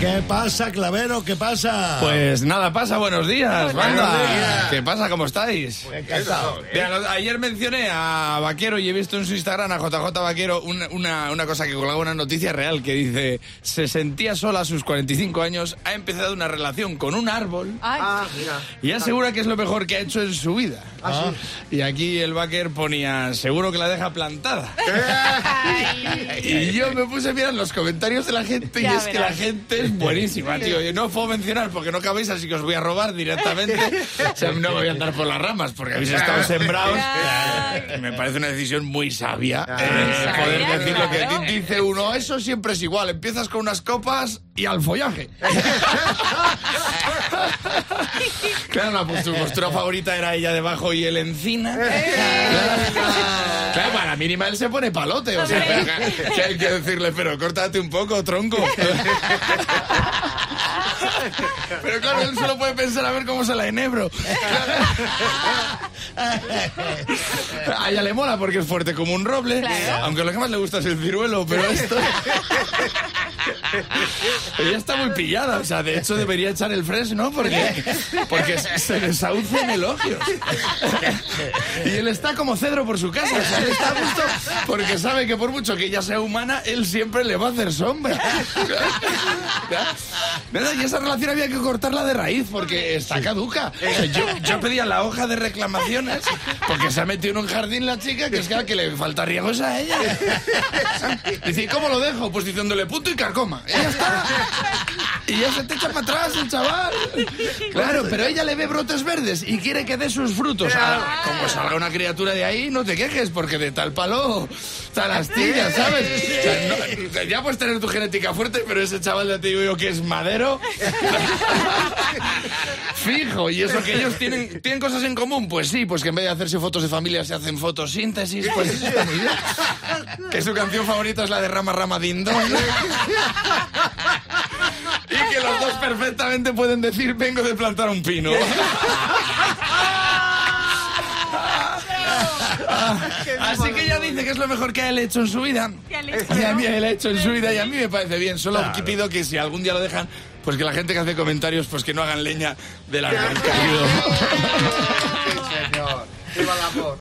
¿Qué pasa, Clavero? ¿Qué pasa? Pues nada pasa, buenos días, banda. días. ¿Qué pasa? ¿Cómo estáis? Encantado. Mira, lo- ayer mencioné a Vaquero y he visto en su Instagram a JJ Vaquero una, una, una cosa que colgaba una noticia real que dice se sentía sola a sus 45 años, ha empezado una relación con un árbol Ay, Ah, y asegura que es lo mejor que ha hecho en su vida. Ah, Y aquí el Vaquer ponía seguro que la deja plantada. Y yo me puse a mirar los comentarios de la gente y Ya es que la gente es buenísima, tío. Yo no os puedo mencionar porque no cabéis, así que os voy a robar directamente. O sea, no me voy a andar por las ramas porque habéis estado sembrados. Y me parece una decisión muy sabia eh, poder decir lo que dice uno. Eso siempre es igual. Empiezas con unas copas y al follaje. Claro, la postu- postura favorita era ella debajo y él encina. Claro, Claro, para la mínima él se pone palote. O sea, pero, que hay que decirle, pero córtate un poco, tronco. Pero claro, él solo puede pensar a ver cómo se la enebro. A ella le mola porque es fuerte como un roble. Claro. Aunque lo que más le gusta es el ciruelo, pero esto. Ella está muy pillada, o sea, de hecho debería echar el fresno porque, porque se desahucian elogios. Y él está como cedro por su casa, o sea, él está a gusto porque sabe que por mucho que ella sea humana, él siempre le va a hacer sombra. Y esa relación había que cortarla de raíz porque está caduca. Yo, yo pedía la hoja de reclamaciones porque se ha metido en un jardín la chica que es que, le falta riego es a ella. Dice, ¿y cómo lo dejo? Pues diciéndole punto y carcoma. Y ya está. Y ya se te echa para atrás el chaval. Claro, pero ella le ve brotes verdes y quiere que dé sus frutos. Ahora, como salga una criatura de ahí, no te quejes, porque de tal palo, tal astilla, ¿sabes? O sea, no- ya puedes tener tu genética fuerte, pero ese chaval ya te digo yo que es madero. Y eso que ellos tienen, tienen cosas en común, pues sí, pues que en vez de hacerse fotos de familia se hacen fotosíntesis, pues eso está muy bien. Que su canción favorita es la de Rama Rama Dindón. Y que los dos perfectamente pueden decir vengo de plantar un pino. Así que dice que es lo mejor que él ha hecho en su vida. ¿Qué ha hecho, Y a mí él ha hecho en su vida y a mí me parece bien. Solo que pido que si algún día lo dejan, pues que la gente que hace comentarios, pues que no hagan leña del árbol caído.